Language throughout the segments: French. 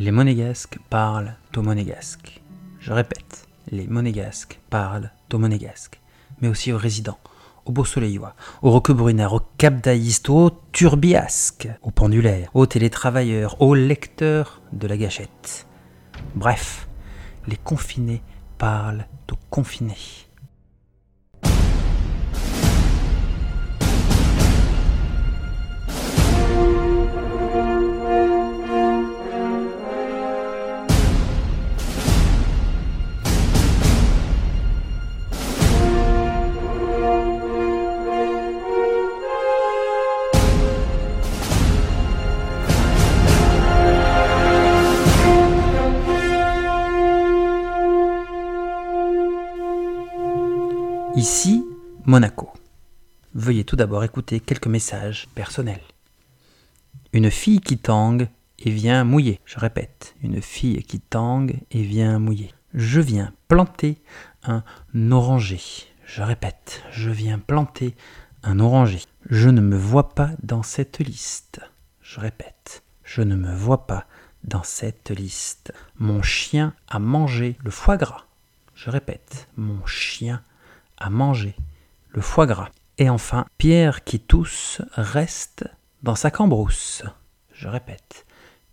Les monégasques parlent au monégasque. Je répète, les monégasques parlent au monégasque, mais aussi aux résidents, aux beaux-soleillois, aux roquebrunards, aux capdaïstes, aux turbiasques, aux pendulaires, aux télétravailleurs, aux lecteurs de la gâchette. Bref, les confinés parlent aux confinés. Ici, Monaco. Veuillez tout d'abord écouter quelques messages personnels. Une fille qui tangue et vient mouiller. Je répète, une fille qui tangue et vient mouiller. Je viens planter un oranger. Je répète, je viens planter un oranger. Je ne me vois pas dans cette liste. Je répète, je ne me vois pas dans cette liste. Mon chien a mangé le foie gras. Je répète, mon chien à manger le foie gras. Et enfin, Pierre qui tousse reste dans sa cambrousse. Je répète,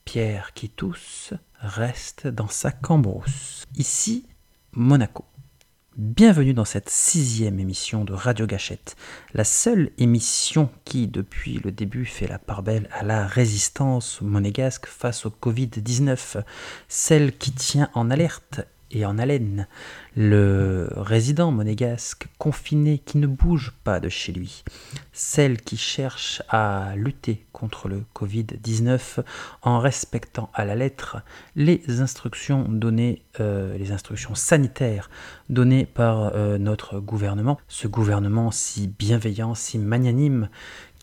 Pierre qui tousse reste dans sa cambrousse. Ici, Monaco. Bienvenue dans cette sixième émission de Radio Gâchette, la seule émission qui, depuis le début, fait la part belle à la résistance monégasque face au Covid-19, celle qui tient en alerte et en haleine. Le résident monégasque confiné qui ne bouge pas de chez lui, celle qui cherche à lutter contre le Covid-19 en respectant à la lettre les instructions données, euh, les instructions sanitaires données par euh, notre gouvernement, ce gouvernement si bienveillant, si magnanime,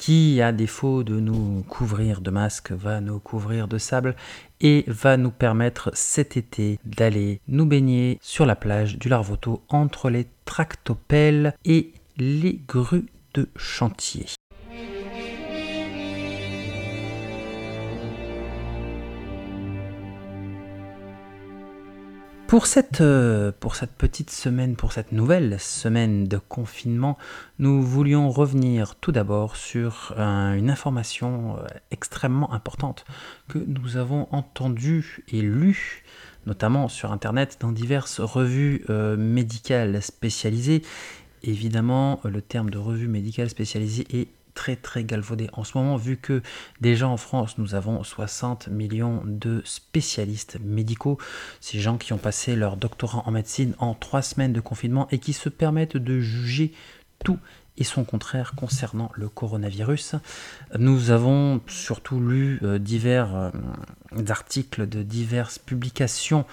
qui, à défaut de nous couvrir de masques, va nous couvrir de sable et va nous permettre cet été d'aller nous baigner sur la plage du Larvoto entre les tractopelles et les grues de chantier. Pour cette, euh, pour cette petite semaine, pour cette nouvelle semaine de confinement, nous voulions revenir tout d'abord sur une information euh, extrêmement importante que nous avons entendue et lue notamment sur Internet dans diverses revues euh, médicales spécialisées. Évidemment, le terme de revue médicale spécialisée est très très galvaudé en ce moment vu que déjà en France nous avons 60 millions de spécialistes médicaux, ces gens qui ont passé leur doctorat en médecine en trois semaines de confinement et qui se permettent de juger tout et son contraire concernant le coronavirus. Nous avons surtout lu euh, divers euh, articles de diverses publications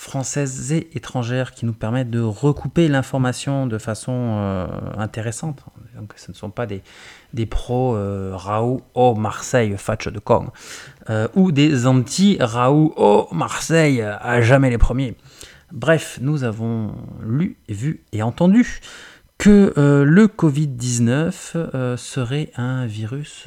françaises et étrangères qui nous permettent de recouper l'information de façon euh, intéressante. Donc ce ne sont pas des, des pros euh, Raoult au Marseille Fatch de Kong euh, ou des anti Raoult au Marseille à jamais les premiers. Bref, nous avons lu, vu et entendu que le Covid-19 serait un virus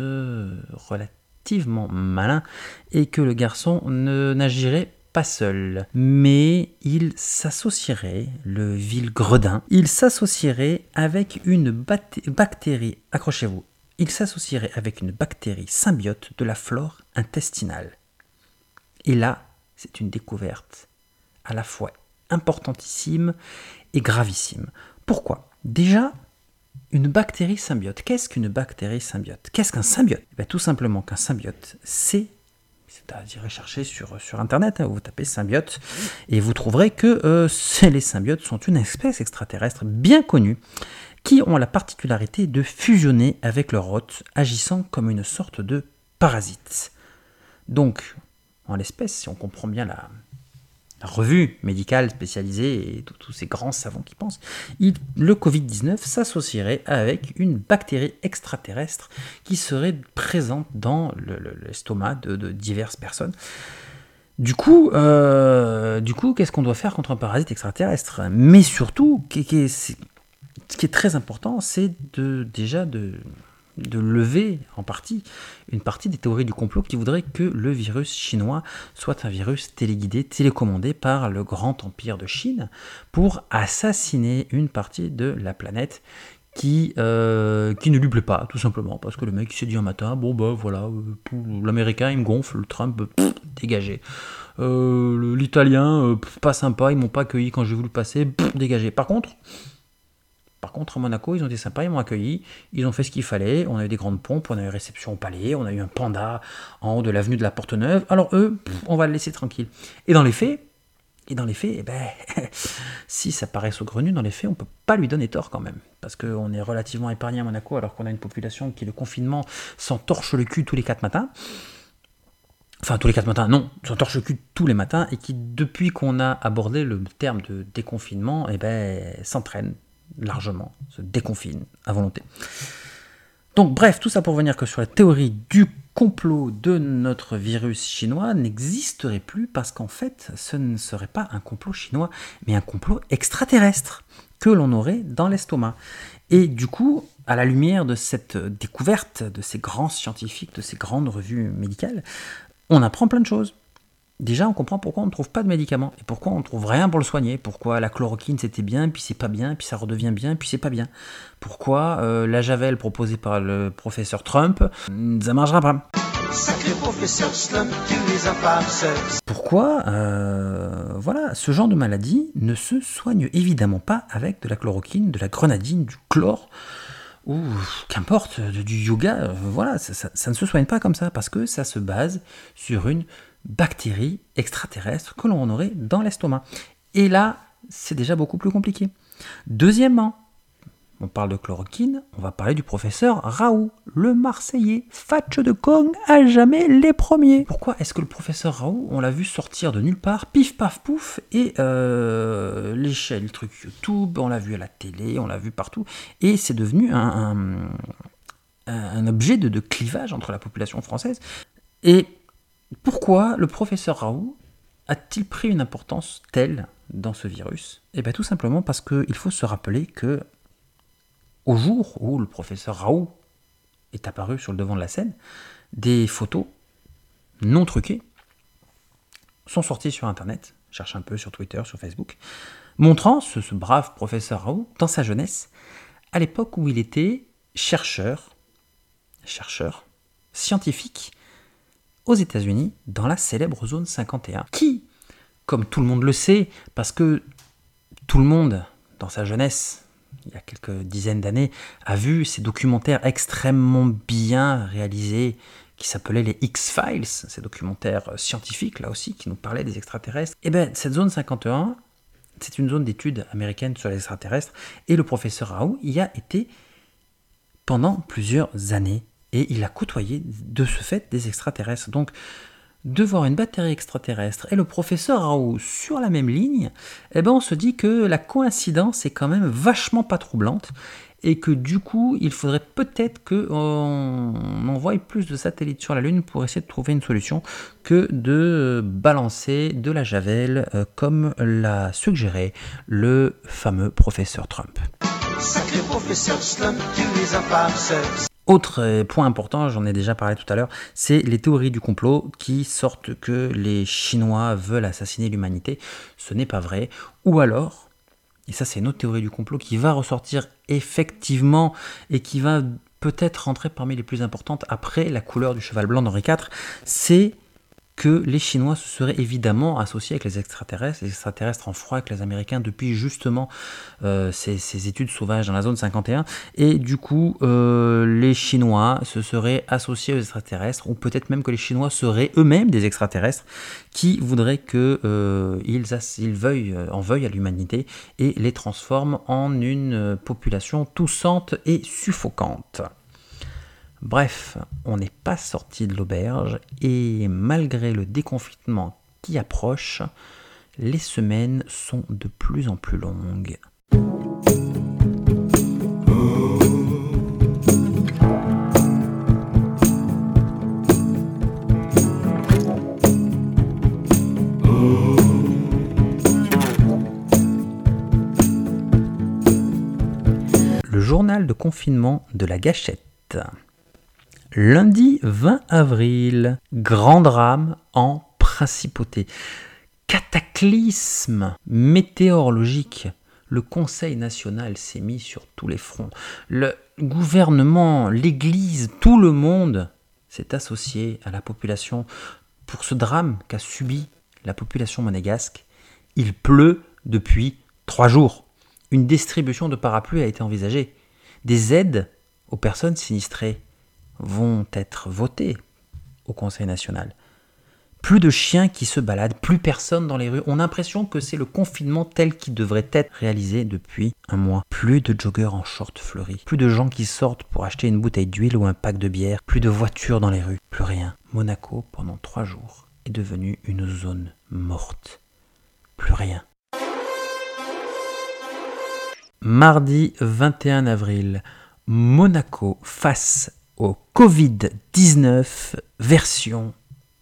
relativement malin et que le garçon n'agirait pas seul, mais il s'associerait, le vil gredin, il s'associerait avec une bactérie, accrochez-vous, il s'associerait avec une bactérie symbiote de la flore intestinale. Et là, c'est une découverte à la fois importantissime et gravissime. Pourquoi? Déjà, une bactérie symbiote. Qu'est-ce qu'une bactérie symbiote? Qu'est-ce qu'un symbiote? Eh Tout simplement qu'un symbiote, c'est c'est-à-dire chercher sur, sur Internet, hein, vous tapez symbiote, et vous trouverez que euh, les symbiotes sont une espèce extraterrestre bien connue, qui ont la particularité de fusionner avec leur hôte, agissant comme une sorte de parasite. Donc, en l'espèce, si on comprend bien la, revue médicale spécialisée et tous ces grands savants qui pensent, le Covid-19 s'associerait avec une bactérie extraterrestre qui serait présente dans l'estomac de, diverses personnes. Du coup, euh, coup, qu'est-ce qu'on doit faire contre un parasite extraterrestre? Mais surtout, ce qui est très important, c'est de, déjà de, de lever en partie une partie des théories du complot qui voudraient que le virus chinois soit un virus téléguidé, télécommandé par le grand empire de Chine pour assassiner une partie de la planète qui, euh, ne lui plaît pas, tout simplement, parce que le mec s'est dit un matin, bon bah voilà, euh, l'américain il me gonfle, le Trump, dégagé. Euh, l'italien, pas sympa, ils m'ont pas accueilli quand j'ai voulu passer, dégagé. Par contre, par contre, à Monaco, ils ont été sympas, ils m'ont accueilli, ils ont fait ce qu'il fallait, on a eu des grandes pompes, on a eu réception au palais, on a eu un panda en haut de l'avenue de la Porte-Neuve, alors eux, on va le laisser tranquille. Et dans les faits, et dans les faits, eh ben, si ça paraît saugrenu, dans les faits, on ne peut pas lui donner tort quand même. Parce qu'on est relativement épargné à Monaco, alors qu'on a une population qui, le confinement, s'en torche le cul tous les quatre matins. Enfin, tous les quatre matins, non, s'en torche le cul tous les matins, et qui, depuis qu'on a abordé le terme de déconfinement, eh ben, s'entraîne largement, se déconfine à volonté. Donc bref, tout ça pour venir que sur la théorie du complot de notre virus chinois n'existerait plus parce qu'en fait, ce ne serait pas un complot chinois, mais un complot extraterrestre que l'on aurait dans l'estomac. Et du coup, à la lumière de cette découverte de ces grands scientifiques, de ces grandes revues médicales, on apprend plein de choses. Déjà, on comprend pourquoi on ne trouve pas de médicaments et pourquoi on ne trouve rien pour le soigner. Pourquoi la chloroquine c'était bien, puis c'est pas bien, puis ça redevient bien, puis c'est pas bien. Pourquoi euh, la javel proposée par le professeur Trump, ça marchera pas. Pourquoi euh, voilà, ce genre de maladie ne se soigne évidemment pas avec de la chloroquine, de la grenadine, du chlore ou qu'importe, du yoga, euh, voilà, ça, ça, ne se soigne pas comme ça, parce que ça se base sur une bactéries extraterrestres que l'on aurait dans l'estomac. Et là, c'est déjà beaucoup plus compliqué. Deuxièmement, on parle de chloroquine, on va parler du professeur Raoult, le Marseillais, Fatch de Kong, à jamais les premiers. Pourquoi est-ce que le professeur Raoult, on l'a vu sortir de nulle part, pif paf pouf, et euh, l'échelle, le truc YouTube, on l'a vu à la télé, on l'a vu partout, et c'est devenu un, un, objet de, de clivage entre la population française. Et pourquoi le professeur Raoult a-t-il pris une importance telle dans ce virus? Eh bien tout simplement parce qu'il faut se rappeler que au jour où le professeur Raoult est apparu sur le devant de la scène, des photos non truquées sont sorties sur Internet, cherche un peu sur Twitter, sur Facebook, montrant ce, ce brave professeur Raoult dans sa jeunesse, à l'époque où il était chercheur, chercheur, scientifique, aux États-Unis, dans la célèbre zone 51, qui, comme tout le monde le sait, parce que tout le monde, dans sa jeunesse, il y a quelques dizaines d'années, a vu ces documentaires extrêmement bien réalisés qui s'appelaient les X-Files, ces documentaires scientifiques là aussi qui nous parlaient des extraterrestres. Et eh bien cette zone 51, c'est une zone d'études américaine sur les extraterrestres et le professeur Raoult y a été pendant plusieurs années et il a côtoyé de ce fait des extraterrestres. Donc, de voir une batterie extraterrestre et le professeur Raoult sur la même ligne, eh ben on se dit que la coïncidence est quand même vachement pas troublante et que du coup, il faudrait peut-être qu'on envoie plus de satellites sur la Lune pour essayer de trouver une solution que de balancer de la javel euh, comme l'a suggéré le fameux professeur Trump. Sacré professeur les autre euh, point important, j'en ai déjà parlé tout à l'heure, c'est les théories du complot qui sortent que les Chinois veulent assassiner l'humanité. Ce n'est pas vrai. Ou alors, et ça c'est une autre théorie du complot qui va ressortir effectivement et qui va peut-être rentrer parmi les plus importantes après la couleur du cheval blanc d'Henri IV, c'est que les Chinois se seraient évidemment associés avec les extraterrestres, les extraterrestres en froid avec les Américains depuis justement euh, ces, études sauvages dans la zone 51, et du coup euh, les Chinois se seraient associés aux extraterrestres, ou peut-être même que les Chinois seraient eux-mêmes des extraterrestres qui voudraient qu'ils euh, ils veuillent, en veuillent à l'humanité et les transforment en une population toussante et suffocante. Bref, on n'est pas sorti de l'auberge et malgré le déconfinement qui approche, les semaines sont de plus en plus longues. Le journal de confinement de la gâchette. Lundi 20 avril, grand drame en principauté. Cataclysme météorologique. Le Conseil national s'est mis sur tous les fronts. Le gouvernement, l'Église, tout le monde s'est associé à la population pour ce drame qu'a subi la population monégasque. Il pleut depuis trois jours. Une distribution de parapluies a été envisagée. Des aides aux personnes sinistrées vont être votées au Conseil national. Plus de chiens qui se baladent, plus personne dans les rues. On a l'impression que c'est le confinement tel qu'il devrait être réalisé depuis un mois. Plus de joggeurs en short fleuri. Plus de gens qui sortent pour acheter une bouteille d'huile ou un pack de bière. Plus de voitures dans les rues. Plus rien. Monaco, pendant trois jours, est devenu une zone morte. Plus rien. Mardi 21 avril, Monaco face au Covid-19 version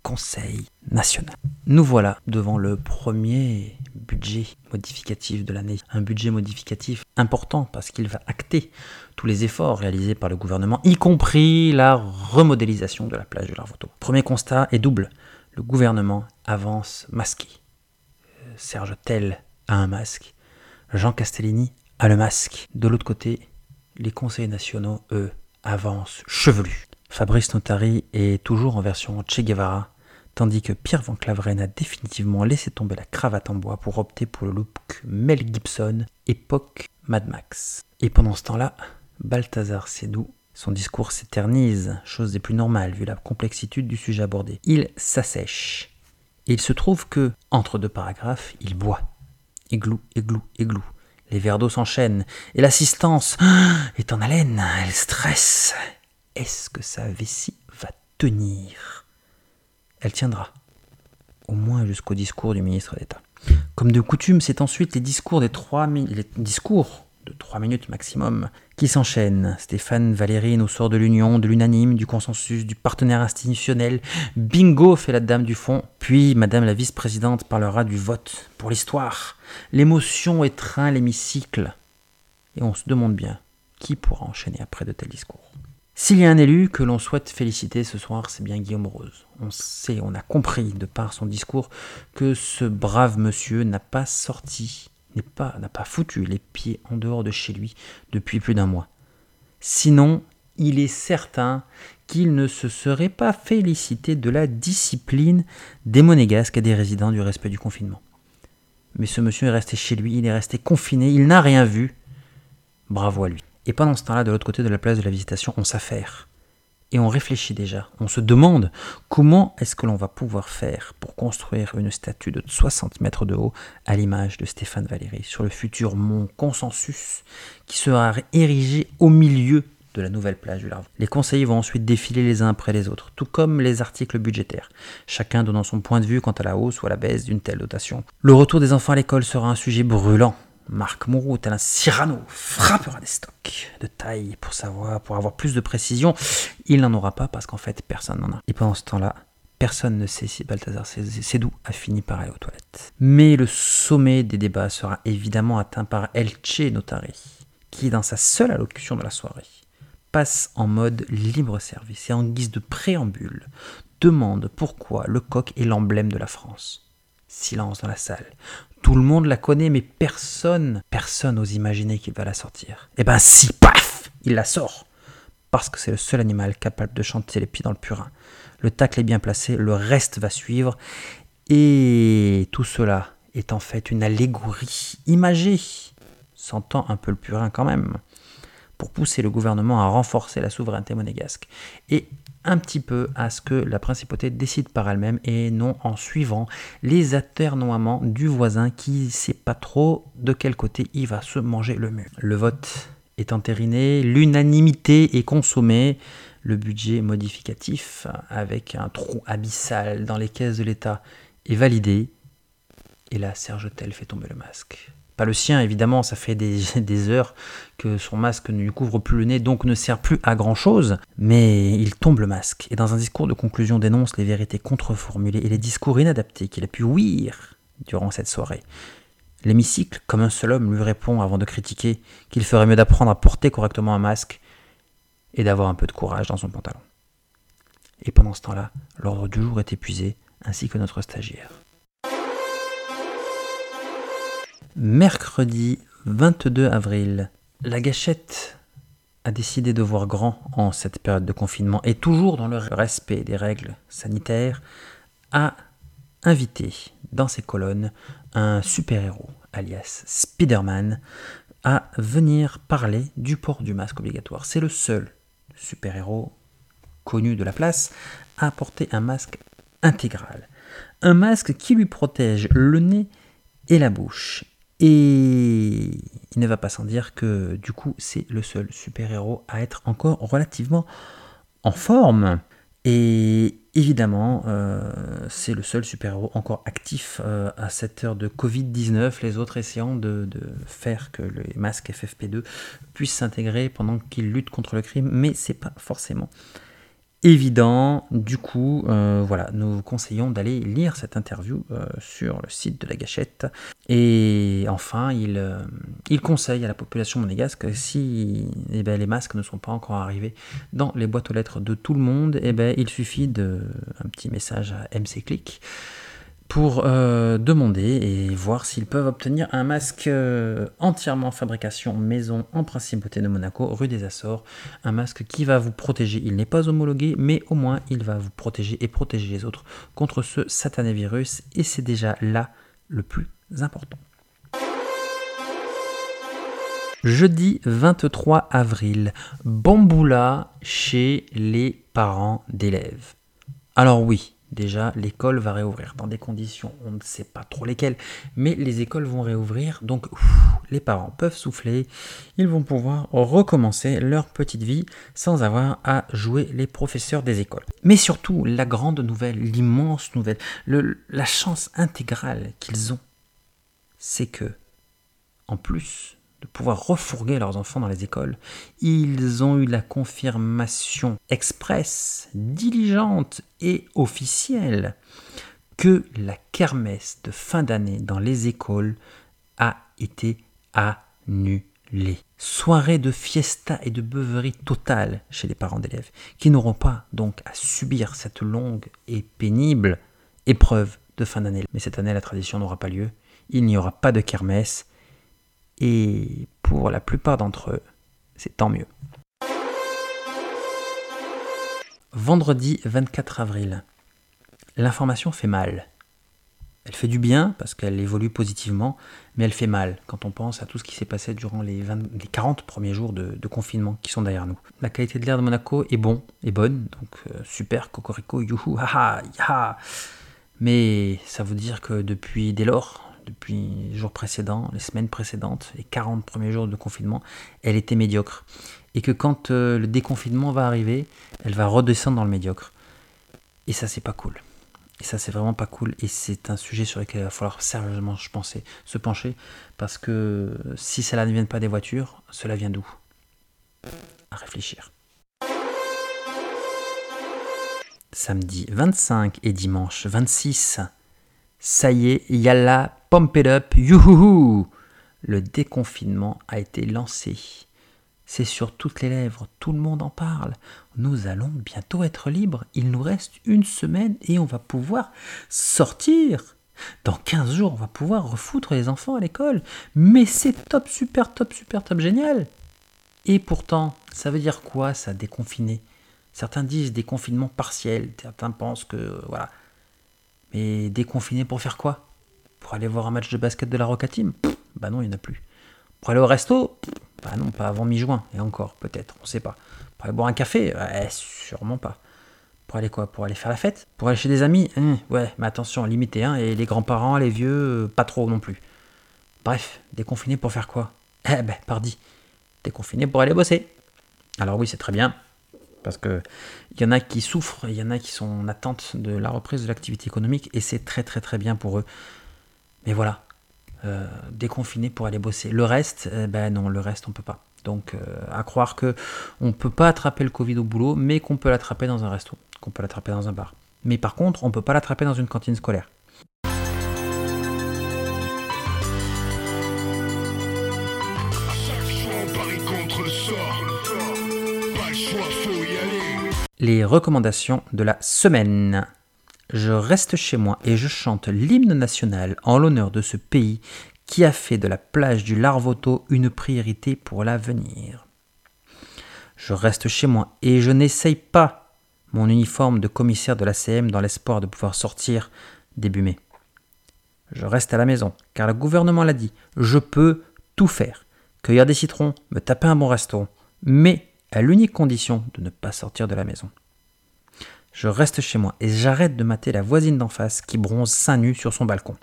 Conseil national. Nous voilà devant le premier budget modificatif de l'année. Un budget modificatif important parce qu'il va acter tous les efforts réalisés par le gouvernement, y compris la remodélisation de la plage de l'Arvoto. Premier constat est double. Le gouvernement avance masqué. Euh, Serge Tell a un masque. Jean Castellini a le masque. De l'autre côté, les conseils nationaux, eux, avancent chevelus. Fabrice Notari est toujours en version Che Guevara, tandis que Pierre Van Claveren a définitivement laissé tomber la cravate en bois pour opter pour le look Mel Gibson, époque Mad Max. Et pendant ce temps-là, Balthazar Sédou, son discours s'éternise, chose des plus normales vu la complexitude du sujet abordé. Il s'assèche. Et il se trouve que, entre deux paragraphes, il boit. Églou, églou, églou. Les verres d'eau s'enchaînent, et l'assistance est en haleine, elle stresse. Est-ce que sa vessie va tenir? Elle tiendra, au moins jusqu'au discours du ministre d'État. Comme de coutume, c'est ensuite les discours des trois les discours de trois minutes maximum qui s'enchaînent. Stéphane Valéry nous sort de l'union, de l'unanime, du consensus, du partenaire institutionnel. Bingo fait la dame du fond. Puis Madame la vice-présidente parlera du vote pour l'histoire. L'émotion étreint l'hémicycle. Et on se demande bien qui pourra enchaîner après de tels discours. S'il y a un élu que l'on souhaite féliciter ce soir, c'est bien Guillaume Rose. On sait, on a compris de par son discours que ce brave monsieur n'a pas sorti, n'a pas foutu les pieds en dehors de chez lui depuis plus d'un mois. Sinon, il est certain qu'il ne se serait pas félicité de la discipline des monégasques et des résidents du respect du confinement. Mais ce monsieur est resté chez lui, il est resté confiné, il n'a rien vu. Bravo à lui. Et pendant ce temps-là, de l'autre côté de la place de la visitation, on s'affaire. Et on réfléchit déjà. On se demande comment est-ce que l'on va pouvoir faire pour construire une statue de 60 mètres de haut à l'image de Stéphane Valéry sur le futur mont Consensus qui sera érigé au milieu de la nouvelle plage du Larve. Les conseillers vont ensuite défiler les uns après les autres, tout comme les articles budgétaires, chacun donnant son point de vue quant à la hausse ou à la baisse d'une telle dotation. Le retour des enfants à l'école sera un sujet brûlant Marc Moreau, tel un Cyrano, frappera des stocks de taille pour savoir, pour avoir plus de précision. Il n'en aura pas parce qu'en fait, personne n'en a. Et pendant ce temps-là, personne ne sait si Balthazar Sédou a fini par aller aux toilettes. Mais le sommet des débats sera évidemment atteint par Elche Notari, qui, dans sa seule allocution de la soirée, passe en mode libre service et en guise de préambule demande pourquoi le coq est l'emblème de la France. Silence dans la salle. Tout le monde la connaît, mais personne, personne n'ose imaginer qu'il va la sortir. Eh ben si, paf, il la sort. Parce que c'est le seul animal capable de chanter les pieds dans le purin. Le tacle est bien placé, le reste va suivre. Et tout cela est en fait une allégorie imagée, sentant un peu le purin quand même, pour pousser le gouvernement à renforcer la souveraineté monégasque. Et un petit peu à ce que la principauté décide par elle-même et non en suivant les aternoiements du voisin qui sait pas trop de quel côté il va se manger le mur. Le vote est l'unanimité est consommée, le budget modificatif avec un trou abyssal dans les caisses de l'État est validé. Et là, Serge Tell fait tomber le masque le sien, évidemment, ça fait des, heures que son masque ne lui couvre plus le nez, donc ne sert plus à grand chose, mais il tombe le masque, et dans un discours de conclusion dénonce les vérités contreformulées et les discours inadaptés qu'il a pu ouïr durant cette soirée. L'hémicycle, comme un seul homme, lui répond avant de critiquer qu'il ferait mieux d'apprendre à porter correctement un masque et d'avoir un peu de courage dans son pantalon. Et pendant ce temps-là, l'ordre du jour est épuisé, ainsi que notre stagiaire. Mercredi 22 avril, la gâchette a décidé de voir grand en cette période de confinement et toujours dans le respect des règles sanitaires, a invité dans ses colonnes un super-héros, alias Spider-Man, à venir parler du port du masque obligatoire. C'est le seul super-héros connu de la place à porter un masque intégral. Un masque qui lui protège le nez et la bouche. Et il ne va pas sans dire que du coup c'est le seul super-héros à être encore relativement en forme. Et évidemment, euh, c'est le seul super-héros encore actif euh, à cette heure de Covid-19, les autres essayant de, faire que les masques FFP2 puissent s'intégrer pendant qu'ils luttent contre le crime, mais c'est pas forcément évident. Du coup, euh, voilà, nous vous conseillons d'aller lire cette interview euh, sur le site de la gâchette. Et enfin, il, euh, il conseille à la population monégasque si eh ben, les masques ne sont pas encore arrivés dans les boîtes aux lettres de tout le monde, eh ben, il suffit de un petit message à MC Click pour euh, demander et voir s'ils peuvent obtenir un masque euh, entièrement fabrication maison en principauté de Monaco, rue des Açores. Un masque qui va vous protéger. Il n'est pas homologué, mais au moins il va vous protéger et protéger les autres contre ce satané virus. Et c'est déjà là le plus important. Jeudi 23 avril, bamboula chez les parents d'élèves. Alors oui, déjà l'école va réouvrir. Dans des conditions, on ne sait pas trop lesquelles, mais les écoles vont réouvrir, donc les parents peuvent souffler, ils vont pouvoir recommencer leur petite vie sans avoir à jouer les professeurs des écoles. Mais surtout, la grande nouvelle, l'immense nouvelle, la chance intégrale qu'ils ont, c'est que, en plus de pouvoir refourguer leurs enfants dans les écoles. Ils ont eu la confirmation expresse, diligente et officielle que la kermesse de fin d'année dans les écoles a été annulée. Soirée de fiesta et de beuverie totale chez les parents d'élèves, qui n'auront pas donc à subir cette longue et pénible épreuve de fin d'année. Mais cette année, la tradition n'aura pas lieu. Il n'y aura pas de kermesse et pour la plupart d'entre eux, c'est tant mieux. Vendredi 24 avril. L'information fait mal. Elle fait du bien parce qu'elle évolue positivement, mais elle fait mal quand on pense à tout ce qui s'est passé durant les, 40 premiers jours de, confinement qui sont derrière nous. La qualité de l'air de Monaco est bon, est bonne, donc euh, super, cocorico, youhou, haha, yaha. Mais ça veut dire que depuis dès lors, depuis les jours précédents, les semaines précédentes, les 40 premiers jours de confinement, elle était médiocre. Et que quand euh, le déconfinement va arriver, elle va redescendre dans le médiocre. Et ça, c'est pas cool. Et ça, c'est vraiment pas cool. Et c'est un sujet sur lequel il va falloir sérieusement, se pencher. Parce que si cela ne vient pas des voitures, cela vient d'où? À réfléchir. Samedi 25 et dimanche 26 ça y est, yalla, pump it up, youhouhou Le déconfinement a été lancé. C'est sur toutes les lèvres, tout le monde en parle. Nous allons bientôt être libres. Il nous reste une semaine et on va pouvoir sortir. Dans 15 jours, on va pouvoir refoutre les enfants à l'école. Mais c'est top, super, top, super, top, génial. Et pourtant, ça veut dire quoi ça, déconfiner? Certains disent déconfinement partiel. Certains pensent que, voilà, mais déconfiné pour faire quoi? Pour aller voir un match de basket de la Roca Team? Bah non, il n'y en a plus. Pour aller au resto? Bah non, pas avant mi-juin. Et encore, peut-être, on ne sait pas. Pour aller boire un café? Ouais, Sûrement pas. Pour aller quoi? Pour aller faire la fête? Pour aller chez des amis? Hein, Ouais, mais attention, limité, hein, et les grands-parents, les vieux, euh, pas trop non plus. Bref, déconfiné pour faire quoi? Eh ben, pardi. Déconfiné pour aller bosser. Alors oui, c'est très bien, parce qu'il y en a qui souffrent, il y en a qui sont en attente de la reprise de l'activité économique, et c'est très très très bien pour eux. Mais voilà, euh, déconfiner pour aller bosser. Le reste, eh ben non, le reste on peut pas. Donc euh, à croire que on peut pas attraper le Covid au boulot, mais qu'on peut l'attraper dans un resto, qu'on peut l'attraper dans un bar. Mais par contre, on peut pas l'attraper dans une cantine scolaire. Les recommandations de la semaine. Je reste chez moi et je chante l'hymne national en l'honneur de ce pays qui a fait de la plage du Larvoto une priorité pour l'avenir. Je reste chez moi et je n'essaye pas mon uniforme de commissaire de la CM dans l'espoir de pouvoir sortir début mai. Je reste à la maison, car le gouvernement l'a dit, je peux tout faire. Cueillir des citrons, me taper un bon resto, mais à l'unique condition de ne pas sortir de la maison. Je reste chez moi et j'arrête de mater la voisine d'en face qui bronze seins nus sur son balcon.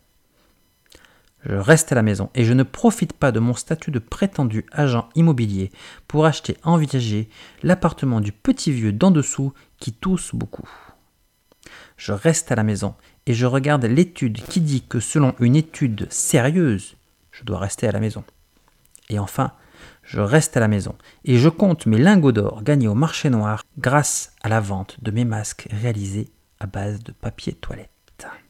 Je reste à la maison et je ne profite pas de mon statut de prétendu agent immobilier pour acheter en viager l'appartement du petit vieux d'en dessous qui tousse beaucoup. Je reste à la maison et je regarde l'étude qui dit que selon une étude sérieuse, je dois rester à la maison. Et enfin, je reste à la maison et je compte mes lingots d'or gagnés au marché noir grâce à la vente de mes masques réalisés à base de papier toilette.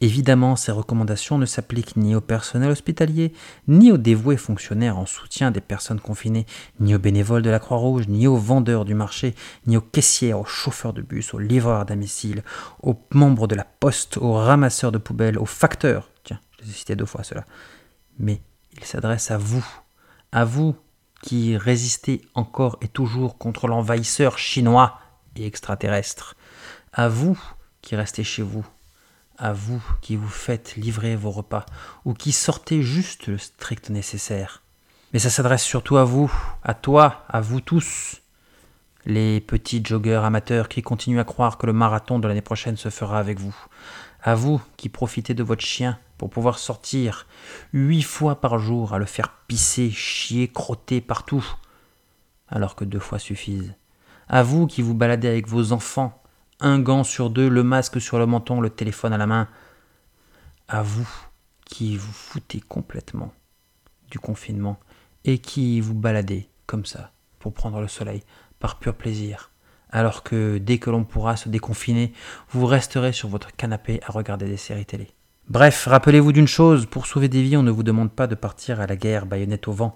Évidemment, ces recommandations ne s'appliquent ni au personnel hospitalier, ni aux dévoués fonctionnaires en soutien des personnes confinées, ni aux bénévoles de la Croix-Rouge, ni aux vendeurs du marché, ni aux caissières, aux chauffeurs de bus, aux livreurs à domicile, aux membres de la poste, aux ramasseurs de poubelles, aux facteurs. Tiens, je les ai cités deux fois cela. Mais il s'adresse à vous, à vous qui résistez encore et toujours contre l'envahisseur chinois et extraterrestre, à vous qui restez chez vous, à vous qui vous faites livrer vos repas ou qui sortez juste le strict nécessaire. Mais ça s'adresse surtout à vous, à toi, à vous tous, les petits joggeurs amateurs qui continuent à croire que le marathon de l'année prochaine se fera avec vous, à vous qui profitez de votre chien pour pouvoir sortir huit fois par jour à le faire pisser, chier, crotter partout, alors que deux fois suffisent. À vous qui vous baladez avec vos enfants, un gant sur deux, le masque sur le menton, le téléphone à la main. À vous qui vous foutez complètement du confinement et qui vous baladez comme ça pour prendre le soleil par pur plaisir alors que dès que l'on pourra se déconfiner, vous resterez sur votre canapé à regarder des séries télé. Bref, rappelez-vous d'une chose, pour sauver des vies, on ne vous demande pas de partir à la guerre baïonnette au vent.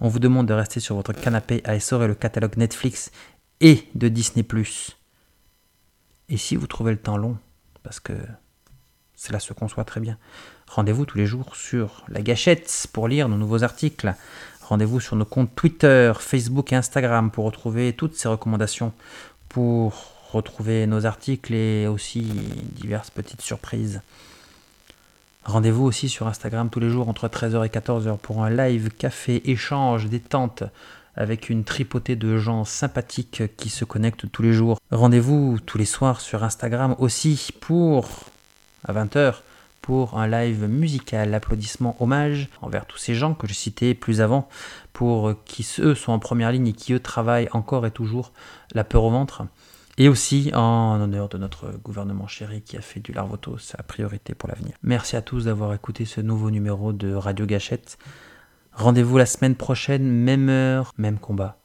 On vous demande de rester sur votre canapé à essorer le catalogue Netflix et de Disney ⁇ Et si vous trouvez le temps long, parce que cela se conçoit très bien, rendez-vous tous les jours sur La Gâchette pour lire nos nouveaux articles. Rendez-vous sur nos comptes Twitter, Facebook et Instagram pour retrouver toutes ces recommandations pour retrouver nos articles et aussi diverses petites surprises. Rendez-vous aussi sur Instagram tous les jours entre 13h et 14h pour un live café échange détente avec une tripotée de gens sympathiques qui se connectent tous les jours. Rendez-vous tous les soirs sur Instagram aussi pour à 20h pour un live musical, applaudissements, hommage envers tous ces gens que je citais plus avant, pour qui eux sont en première ligne et qui eux travaillent encore et toujours la peur au ventre. Et aussi en honneur de notre gouvernement chéri qui a fait du Larvoto sa priorité pour l'avenir. Merci à tous d'avoir écouté ce nouveau numéro de Radio Gâchette. Rendez-vous la semaine prochaine, même heure, même combat.